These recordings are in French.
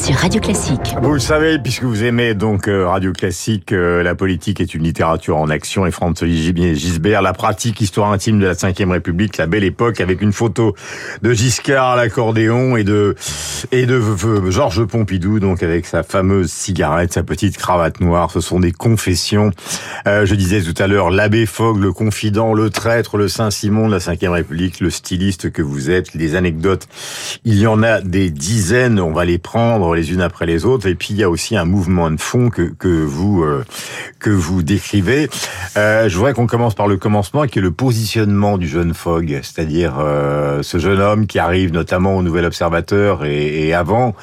sur Radio Classique. Vous le savez, puisque vous aimez donc euh, Radio Classique, euh, la politique est une littérature en action et Franz Gisbert, la pratique, histoire intime de la Ve République, la belle époque, avec une photo de Giscard à l'accordéon et de et de Georges Pompidou, donc avec sa fameuse cigarette, sa petite cravate noire. Ce sont des confessions. Euh, je disais tout à l'heure, l'abbé Fogg, le confident, le traître, le Saint-Simon de la Ve République, le styliste que vous êtes, les anecdotes. Il y en a des dizaines, on va les prendre les unes après les autres. Et puis il y a aussi un mouvement de fond que, que vous euh, que vous décrivez. Euh, je voudrais qu'on commence par le commencement, qui est le positionnement du jeune Fogg, c'est-à-dire euh, ce jeune homme qui arrive notamment au Nouvel Observateur et, et avant,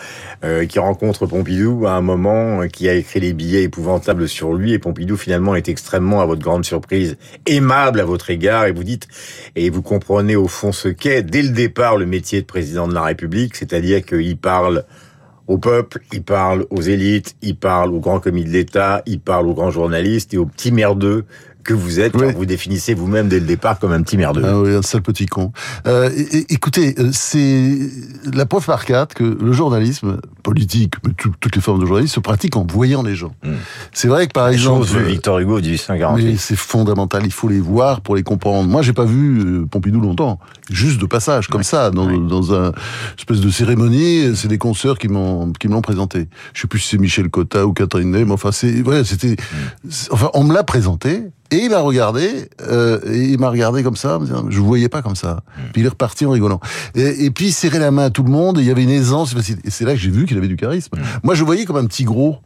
qui rencontre Pompidou à un moment, qui a écrit les billets épouvantables sur lui, et Pompidou finalement est extrêmement, à votre grande surprise, aimable à votre égard, et vous dites, et vous comprenez au fond ce qu'est dès le départ le métier de président de la République, c'est-à-dire qu'il parle au peuple, il parle aux élites, il parle aux grands commis de l'État, il parle aux grands journalistes et aux petits merdeux que vous êtes, quand vous définissez vous-même dès le départ comme un petit merdeux. Ah oui, un sale petit con. Euh, écoutez, euh, c'est la preuve par quatre que le journalisme politique, mais toutes les formes de journalisme, se pratique en voyant les gens. Hmm. C'est vrai que par exemple... Chose de Victor Hugo 1848. Mais c'est fondamental, il faut les voir pour les comprendre. Moi, j'ai pas vu euh, Pompidou longtemps, juste de passage, comme ça, dans, dans un espèce de cérémonie. C'est des consoeurs qui m'ont présenté. Je sais plus si c'est Michel Cotta ou Catherine Ney, mais enfin, c'est voilà, c'était... Hmm. Enfin, on me l'a présenté, et il m'a regardé, euh, et il m'a regardé comme ça, je vous voyais pas comme ça. Hmm. Puis il est reparti en rigolant. Et, et, puis il serrait la main à tout le monde, et il y avait une aisance, et c'est là que j'ai vu qu'il avait du charisme. Hmm. Moi je voyais comme un petit gros,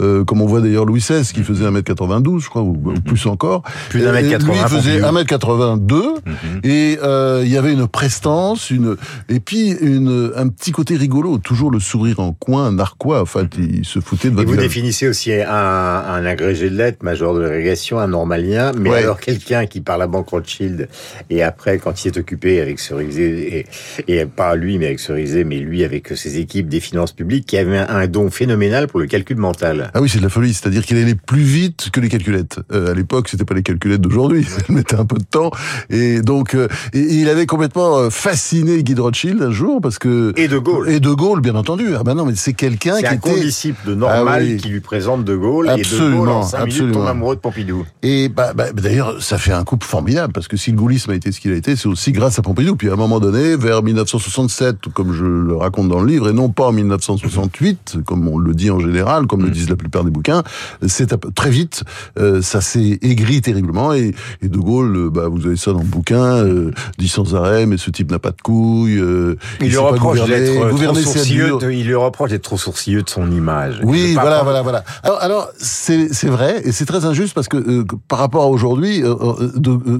euh, comme on voit d'ailleurs Louis XVI qui faisait 1m92 je crois ou, mhm. plus encore. Plus d'un mètre 80. Lui faisait 1m82 mhm. et euh, il y avait une prestance, une et puis une un petit côté rigolo, toujours le sourire en coin, narquois. Enfin, mhm. il se foutait de votre. Et vous définissez aussi un, un agrégé de lettres, major de l'agrégation, un normalien, mais alors quelqu'un qui par la banque Rothschild et après quand il est occupé avec Cerizet et, et pas lui mais avec Cerizet, mais lui avec ses équipes des finances publiques, qui avait un don phénoménal pour le calcul mental. Ah oui, c'est de la folie. C'est-à-dire qu'il allait plus vite que les calculettes. Euh, à l'époque, c'était pas les calculettes d'aujourd'hui. Elle mettait un peu de temps. Et donc, euh, et, il avait complètement euh, fasciné Guy de Rothschild un jour parce que et de Gaulle. Et de Gaulle, bien entendu. Ah ben non, mais c'est quelqu'un qui un était un condisciple de Normal ah qui lui présente de Gaulle. Absolument, et de Gaulle, en absolument. tombe amoureux de Pompidou. Et bah, bah, d'ailleurs, ça fait un couple formidable parce que si le gaullisme a été ce qu'il a été, c'est aussi grâce à Pompidou. Puis à un moment donné, vers 1967, comme je le raconte dans le livre, et non pas en 1968, comme on le dit en général, comme le disent la plupart des bouquins, c'est très vite, euh, ça s'est aigri terriblement et, et, De Gaulle, euh, bah, vous avez ça dans le bouquin, euh, dit sans arrêt, mais ce type n'a pas de couilles. il, il, lui reproche d'être trop sourcilleux. De, il lui reproche d'être trop sourcilleux de son image. Oui, voilà, voilà, voilà. Alors, alors c'est vrai et c'est très injuste parce que par rapport à aujourd'hui,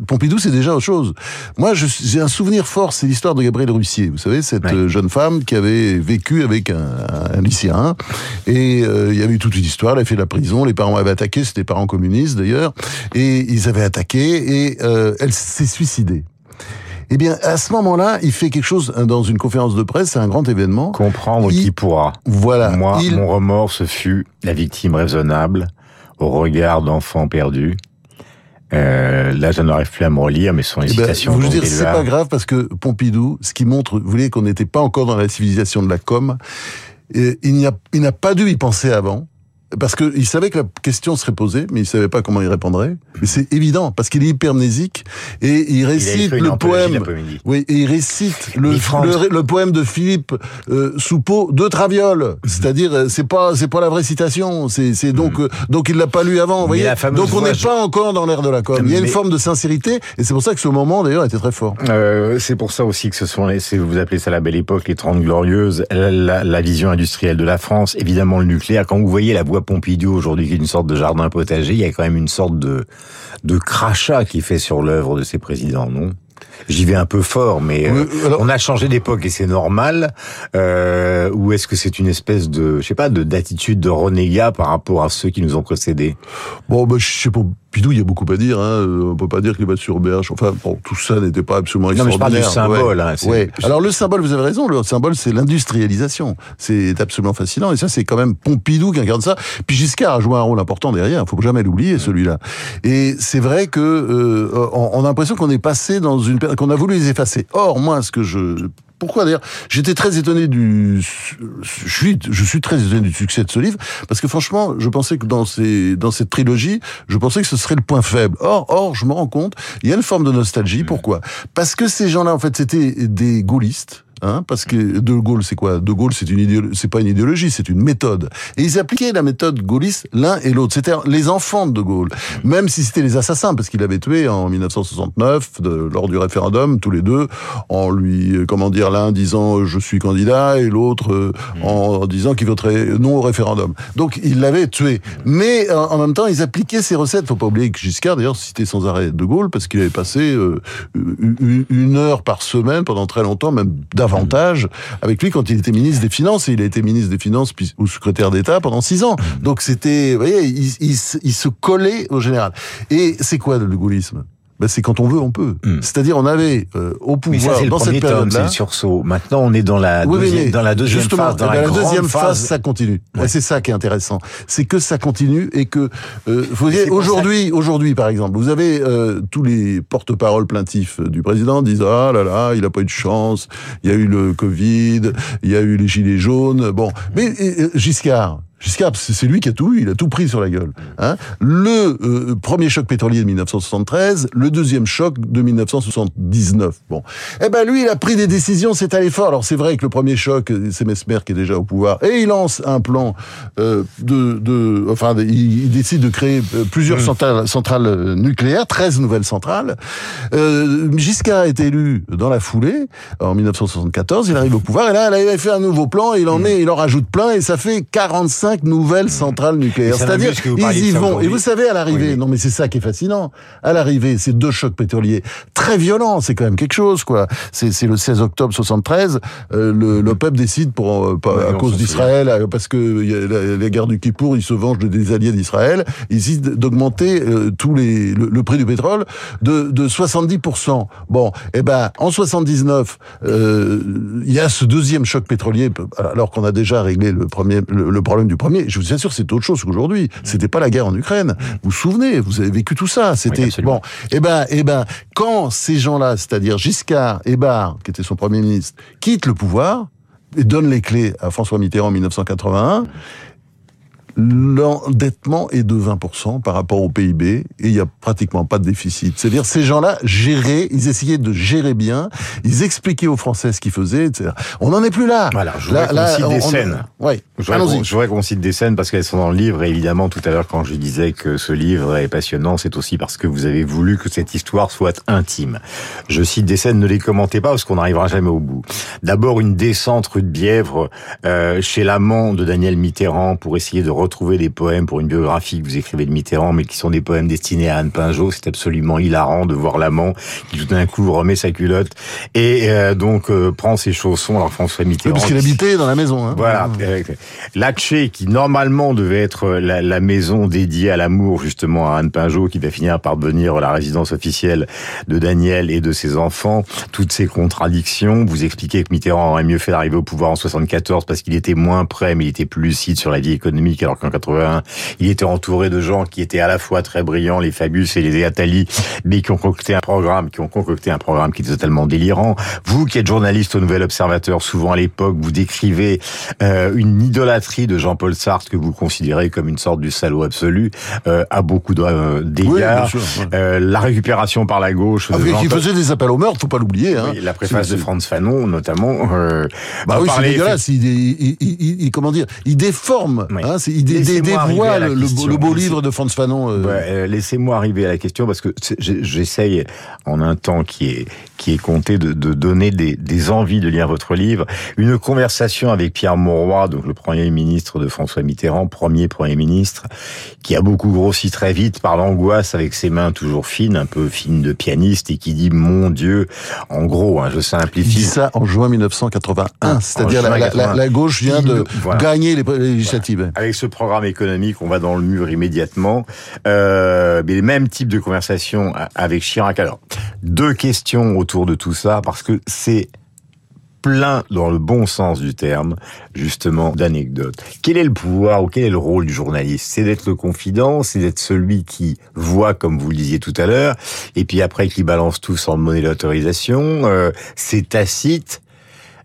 Pompidou, c'est déjà autre chose. Moi, j'ai un souvenir fort, c'est l'histoire de Gabrielle Russier. Vous savez, cette jeune femme qui avait vécu avec un, un lycéen et il y avait toute une histoire. Elle a fait la prison, les parents avaient attaqué, c'était des parents communistes d'ailleurs, et ils avaient attaqué et euh, elle s'est suicidée. Eh bien, à ce moment-là, il fait quelque chose dans une conférence de presse, c'est un grand événement. Comprendre qui pourra. Voilà. Moi, mon remords, ce fut la victime raisonnable, au regard d'enfants perdus. Euh, là, je n'arrive plus à me relire, mais son eh ben, hésitation. Vous dire, c'est pas grave parce que Pompidou, ce qui montre, vous voyez, qu'on n'était pas encore dans la civilisation de la com. Et il n'a pas dû y penser avant parce qu'il savait que la question serait posée, mais il savait pas comment il répondrait. Mais c'est évident, parce qu'il est hypermnésique et il récite le poème. Oui, et il récite le, le, poème de Philippe euh, Soupeau de Traviole. C'est-à-dire, euh, c'est pas c'est pas la vraie citation. C'est donc mhm. euh, donc il l'a pas lu avant. Vous voyez. Donc on n'est pas encore dans l'ère de la com. Il y a une forme de sincérité et c'est pour ça que ce moment d'ailleurs était très fort. Euh, c'est pour ça aussi que ce sont les, vous appelez ça la belle époque, les Trente glorieuses, la, la vision industrielle de la France, évidemment le nucléaire. Quand vous voyez la voix Pompidou aujourd'hui, qui est une sorte de jardin potager, il y a quand même une sorte de, de crachat qui fait sur l'œuvre de ces présidents, non? J'y vais un peu fort, mais euh, on a changé d'époque et c'est normal. Euh, ou est-ce que c'est une espèce de, je sais pas, de d'attitude de renégat par rapport à ceux qui nous ont précédés? Bon, bah, je sais pas Pidou, il y a beaucoup à dire. Hein. On peut pas dire qu'il va sur berge. Enfin, bon, tout ça n'était pas absolument non, extraordinaire. Mais je parle du symbole. Hein, ouais. Alors le symbole, vous avez raison. Le symbole, c'est l'industrialisation. C'est absolument fascinant. Et ça, c'est quand même Pompidou qui incarne ça. Puis Giscard a joué un rôle important derrière. Il faut jamais l'oublier, celui-là. Et c'est vrai que euh, on, a l'impression qu'on est passé dans une qu'on a voulu les effacer. Or, moi, ce que je Pourquoi d'ailleurs J'étais très étonné du, je suis, je suis très étonné du succès de ce livre parce que franchement, je pensais que dans ces, dans cette trilogie, je pensais que ce serait le point faible. Or, or, je me rends compte, il y a une forme de nostalgie. Pourquoi? Parce que ces gens-là, en fait, c'était des gaullistes Hein, parce que De Gaulle, c'est quoi? De Gaulle, c'est une c'est pas une idéologie, c'est une méthode. Et ils appliquaient la méthode gaulliste l'un et l'autre. C'était les enfants de De Gaulle, même si c'était les assassins, parce qu'il avait tué en 1969 de, lors du référendum tous les deux, en lui, euh, comment dire, l'un disant euh, je suis candidat et l'autre euh, en disant qu'il voterait non au référendum. Donc il l'avait tué. Mais en même temps, ils appliquaient ces recettes. Faut pas oublier que Giscard, d'ailleurs, citait sans arrêt De Gaulle parce qu'il avait passé une heure par semaine pendant très longtemps, même davantage avantage avec lui quand il était ministre des Finances. Et il a été ministre des Finances ou secrétaire d'État pendant six ans. Donc c'était, vous voyez, il, il, se collait au général. Et c'est quoi le gaullisme ben c'est quand on veut, on peut. Hmm. C'est-à-dire, on avait euh, au pouvoir ça, dans cette période-là. C'est le sursaut. Maintenant, on est dans la deuxième, dans la deuxième phase. Dans la, la deuxième phase, phase, ça continue. C'est ça qui est intéressant. C'est que ça continue et que euh, vous voyez, aujourd'hui, aujourd'hui, par exemple, vous avez euh, tous les porte-paroles plaintifs du président disent ah là là, il a pas eu de chance. Il y a eu le Covid, il y a eu les gilets jaunes. Bon, mais Giscard. Giscard, c'est lui qui a tout eu, il a tout pris sur la gueule. Hein le euh, premier choc pétrolier de 1973, le deuxième choc de 1979. Bon, eh ben lui, il a pris des décisions, c'est allé fort. Alors c'est vrai que le premier choc, c'est Mesmer qui est déjà au pouvoir, et il lance un plan euh, de, de, enfin, il, décide de créer euh, plusieurs mmh. centrales, centrales nucléaires, 13 nouvelles centrales. Euh, Giscard est élu dans la foulée en 1974, il arrive au pouvoir, et là, il a fait un nouveau plan, il en mmh. met, il en rajoute plein, et ça fait 45 nouvelles centrales nucléaires. C'est-à-dire, ils y vont. Et vous savez, à l'arrivée, non mais c'est ça qui est fascinant. À l'arrivée, ces deux chocs pétroliers très violents, c'est quand même quelque chose, quoi. C'est le 16 octobre 73, euh, le l'OPEP décide pour euh, à cause d'Israël, euh, parce que la, la, guerre du Kippour, ils se vengent des alliés d'Israël, ils décident d'augmenter euh, tous les le, prix du pétrole de, de 70%. Bon, et eh ben en 79, il y a ce deuxième choc pétrolier, alors qu'on a déjà réglé le premier le, le problème du premier. Je vous assure, c'est autre chose qu'aujourd'hui. C'était pas la guerre en Ukraine. Vous vous souvenez, vous avez vécu tout ça. C'était bon. Eh ben, eh ben, quand ces gens-là, c'est-à-dire Giscard et Barre, qui était son premier ministre, quittent le pouvoir et donnent les clés à François Mitterrand en 1981, l'endettement est de 20% par rapport au PIB et il n'y a pratiquement pas de déficit. C'est-à-dire ces gens-là géraient, ils essayaient de gérer bien, ils expliquaient aux Français ce qu'ils faisaient, etc. On n'en est plus là. Voilà, je voudrais qu'on cite des scènes. Oui, je voudrais qu'on cite des scènes parce qu'elles sont dans le livre et évidemment tout à l'heure quand je disais que ce livre est passionnant, c'est aussi parce que vous avez voulu que cette histoire soit intime. Je cite des scènes, ne les commentez pas parce qu'on n'arrivera jamais au bout. D'abord une descente rue de Bièvre euh, chez l'amant de Daniel Mitterrand pour essayer de retrouver des poèmes pour une biographie que vous écrivez de Mitterrand, mais qui sont des poèmes destinés à Anne Pinjot. C'est absolument hilarant de voir l'amant qui tout d'un coup remet sa culotte et euh, donc euh, prend ses chaussons. Alors François Mitterrand. Oui, parce qu'il habitait dans la maison. Hein. Voilà. L'Atché, qui normalement devait être la, la maison dédiée à l'amour justement à Anne Pinjot, qui va finir par devenir la résidence officielle de Daniel et de ses enfants. Toutes ces contradictions. Vous expliquez que Mitterrand aurait mieux fait d'arriver au pouvoir en 74 parce qu'il était moins prêt, mais il était plus lucide sur la vie économique, alors qu'en 81, il était entouré de gens qui étaient à la fois très brillants, les Fabius et les Attali, mais qui ont concocté un programme, qui ont concocté un programme qui était totalement délirant. Vous, qui êtes journaliste au Nouvel Observateur, souvent à l'époque, vous décrivez euh, une idolâtrie de Jean-Paul Sartre que vous considérez comme une sorte du salaud absolu, euh, à beaucoup d'égards. Euh, la récupération par la gauche. Ah, qui faisait des appels au meurtre, faut pas l'oublier. Hein. la préface de Franz Fanon, notamment. Euh, bah oui, c'est dégueulasse. Il, il, il, comment dire Il déforme. Hein, il dévoile le, le, beau livre de Franz Fanon. Euh. Euh, Laissez-moi arriver à la question parce que j'essaye en un temps qui est qui est compté de, de donner des, des, envies de lire votre livre. Une conversation avec Pierre Mauroy, donc le premier ministre de François Mitterrand, premier premier ministre, qui a beaucoup grossi très vite par l'angoisse avec ses mains toujours fines, un peu fines de pianiste, et qui dit mon Dieu, en gros, hein, je simplifie. Il dit ça en juin 1981, c'est-à-dire la, la, la, gauche vient de gagner les législatives. Avec ce programme économique, on va dans le mur immédiatement. Euh, mais les mêmes types de conversations avec Chirac. Alors, deux questions autour de tout ça, parce que c'est plein, dans le bon sens du terme, justement, d'anecdotes. Quel est le pouvoir ou quel est le rôle du journaliste? C'est d'être le confident, c'est d'être celui qui voit, comme vous le disiez tout à l'heure, et puis après qui balance tout sans demander l'autorisation. Euh, c'est tacite.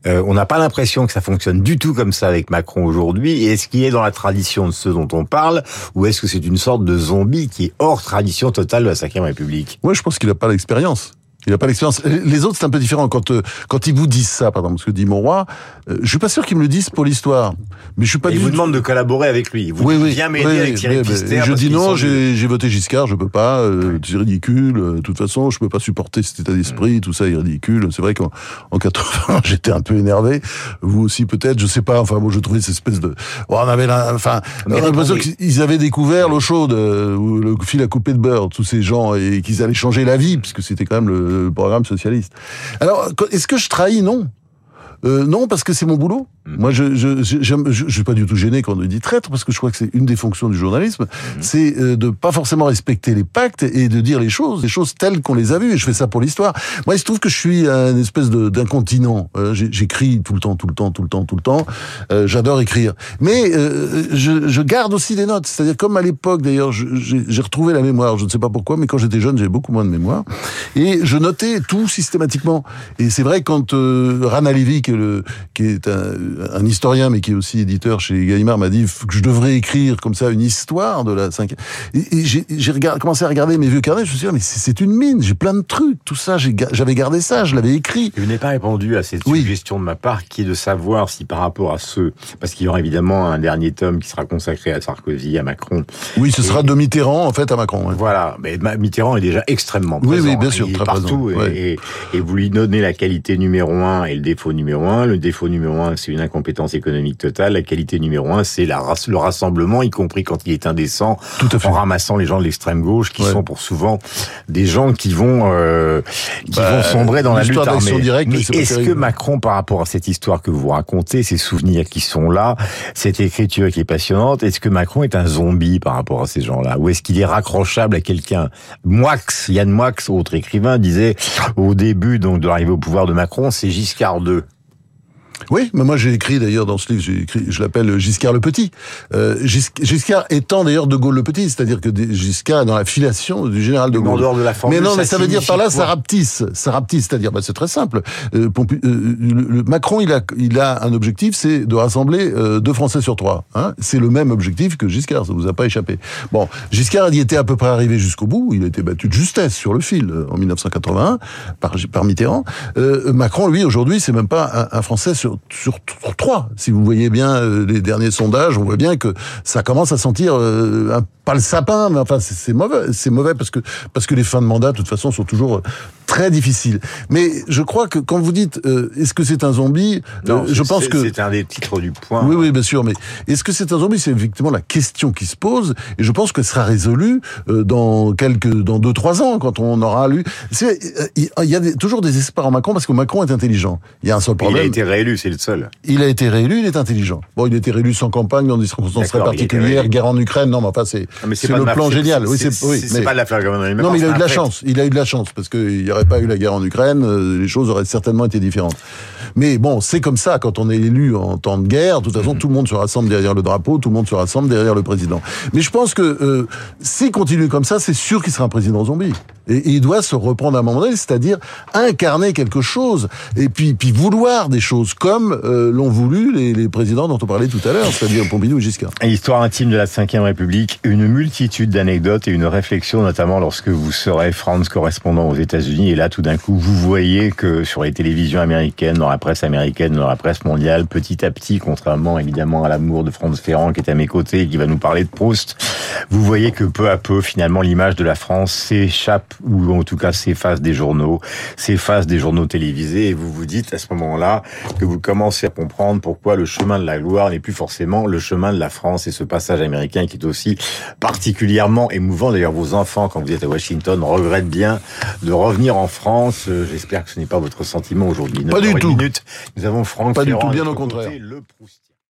Euh, on n'a pas l'impression que ça fonctionne du tout comme ça avec Macron aujourd'hui. Est-ce qu'il est dans la tradition de ceux dont on parle, ou est-ce que c'est une sorte de zombie qui est hors tradition totale de la Ve République? Moi, je pense qu'il n'a pas l'expérience. Il n'a pas l'expérience. Les autres, c'est un peu différent. Quand euh, quand ils vous disent ça, par exemple, ce que dit mon roi, euh, je suis pas sûr qu'ils me le disent pour l'histoire. Mais je suis pas. Il vous demande de collaborer avec lui. Vous oui, oui, viens m'aider avec Thierry Pister. Je dis non, j'ai voté Giscard, je peux pas. Euh, c'est ridicule. De toute façon, je peux pas supporter cet état d'esprit. Tout ça est ridicule. C'est vrai qu'en en 80, j'étais un peu énervé. Vous aussi peut-être. Je sais pas. Enfin, bon, je trouvais cette espèce de. on avait, la... enfin, on l'impression qu'ils avaient découvert l'eau chaude, le fil à couper de beurre, tous ces gens, et qu'ils allaient changer la vie, puisque c'était quand même le programme social alors, est-ce que je trahis? Non. Euh, non, parce que c'est mon boulot. Mm. Moi, je je, je, je, je, suis pas du tout gêné quand on dit traître, parce que je crois que c'est une des fonctions du journalisme, mm. c'est euh, de pas forcément respecter les pactes et de dire les choses, les choses telles qu'on les a vues. Et je fais ça pour l'histoire. Moi, il se trouve que je suis un espèce d'incontinent. Euh, J'écris tout le temps, tout le temps, tout le temps, tout le temps. Euh, J'adore écrire, mais euh, je, je, garde aussi des notes. C'est-à-dire comme à l'époque, d'ailleurs, j'ai retrouvé la mémoire. Je ne sais pas pourquoi, mais quand j'étais jeune, j'avais beaucoup moins de mémoire et je notais tout systématiquement. Et c'est vrai quand euh, Rana Levy, qui est, le, qui est un un historien, mais qui est aussi éditeur chez Gallimard, m'a dit que je devrais écrire comme ça une histoire de la cinquième. Et, j'ai commencé à regarder mes vieux carnets. Je me suis dit, mais c'est une mine. J'ai plein de trucs. Tout ça, j'avais gardé ça. Je l'avais écrit. Vous n'avez pas répondu à cette suggestion de ma part, qui est de savoir si par rapport à ceux, parce qu'il y aura évidemment un dernier tome qui sera consacré à Sarkozy, à Macron. Oui, ce sera de Mitterrand en fait à Macron. Voilà, mais Mitterrand est déjà extrêmement présent. Oui, oui, bien sûr, il est partout. Et, et, vous lui donnez la qualité numéro un et le défaut numéro un. Le défaut numéro un, c'est une incompétence économique totale. La qualité numéro un, c'est la, le rassemblement, y compris quand il est indécent, Tout à fait. en ramassant les gens de l'extrême gauche, qui sont pour souvent des gens qui vont euh, qui bah, vont sombrer dans la lutte armée. Mais est-ce que Macron, par rapport à cette histoire que vous racontez, ces souvenirs qui sont là, cette écriture qui est passionnante, est-ce que Macron est un zombie par rapport à ces gens-là, ou est-ce qu'il est raccrochable à quelqu'un? Moix, Yann Moix, autre écrivain, disait au début donc de l'arrivée au pouvoir de Macron, c'est Giscard II. Oui, mais moi j'ai écrit d'ailleurs dans ce livre, j'ai écrit, je l'appelle Giscard le Petit. Euh, Giscard étant d'ailleurs de Gaulle le Petit, c'est-à-dire que Giscard est dans la filiation du général de Gaulle. De la mais non, mais ça, veut dire par là ça rapetisse, c'est-à-dire bah, c'est très simple. Euh, euh, le, Macron, il a, il a un objectif, c'est de rassembler deux Français sur trois. Hein c'est le même objectif que Giscard, ça vous a pas échappé. Bon, Giscard y était à peu près arrivé jusqu'au bout, il a été battu de justesse sur le fil en 1981 par, par Mitterrand. Macron, lui, aujourd'hui, c'est même pas un, un Français sur sur, trois. Si vous voyez bien euh, les derniers sondages, on voit bien que ça commence à sentir euh, un, pas le sapin, mais enfin c'est mauvais. C'est mauvais parce que parce que les fins de mandat, de toute façon, sont toujours euh, très difficiles. Mais je crois que quand vous dites est-ce que c'est un zombie, je pense que c'est un des titres du point. Oui, oui, bien sûr. Mais est-ce que c'est un zombie? C'est effectivement la question qui se pose, et je pense que sera résolue dans quelques, dans deux trois ans, quand on aura lu. Il y a toujours des espoirs en Macron parce que Macron est intelligent. Il y a un seul problème. Il a été réélu, c'est le seul. Il a été réélu, il est intelligent. Bon, il a été réélu sans campagne, dans des circonstances très particulières, guerre en Ukraine. Non, mais enfin, c'est le plan génial. Oui, c'est oui, mais... pas de l'affaire Non, mais il a eu de la chance. Il a eu de la chance parce qu'il n'y aurait pas eu la guerre en Ukraine, euh, les choses auraient certainement été différentes. Mais bon, c'est comme ça quand on est élu en temps de guerre. De toute façon, mhm. tout le monde se rassemble derrière le drapeau, tout le monde se rassemble derrière le président. Mais je pense que euh, s'il continue comme ça, c'est sûr qu'il sera un président zombie. Et, il doit se reprendre à un moment donné, c'est-à-dire incarner quelque chose et puis puis vouloir des choses comme euh, l'ont voulu les, les, présidents dont on parlait tout à l'heure, c'est-à-dire Pompidou et Giscard. Histoire intime de la Ve République, une multitude d'anecdotes et une réflexion, notamment lorsque vous serez France correspondant aux États-Unis et là, tout d'un coup, vous voyez que sur les télévisions américaines, dans la presse américaine, dans la presse mondiale, petit à petit, contrairement évidemment à l'amour de Franz Ferrand qui est à mes côtés et qui va nous parler de Proust, vous voyez que peu à peu, finalement, l'image de la France s'échappe ou en tout cas s'efface des journaux, s'efface des journaux télévisés, et vous vous dites à ce moment-là que vous commencez à comprendre pourquoi le chemin de la gloire n'est plus forcément le chemin de la France et ce passage américain qui est aussi particulièrement émouvant. D'ailleurs, vos enfants, quand vous êtes à Washington, regrettent bien de revenir en France. Euh, j'espère que ce n'est pas votre sentiment aujourd'hui. Pas du tout. Nous avons Franck Pas du tout, bien au contraire. Le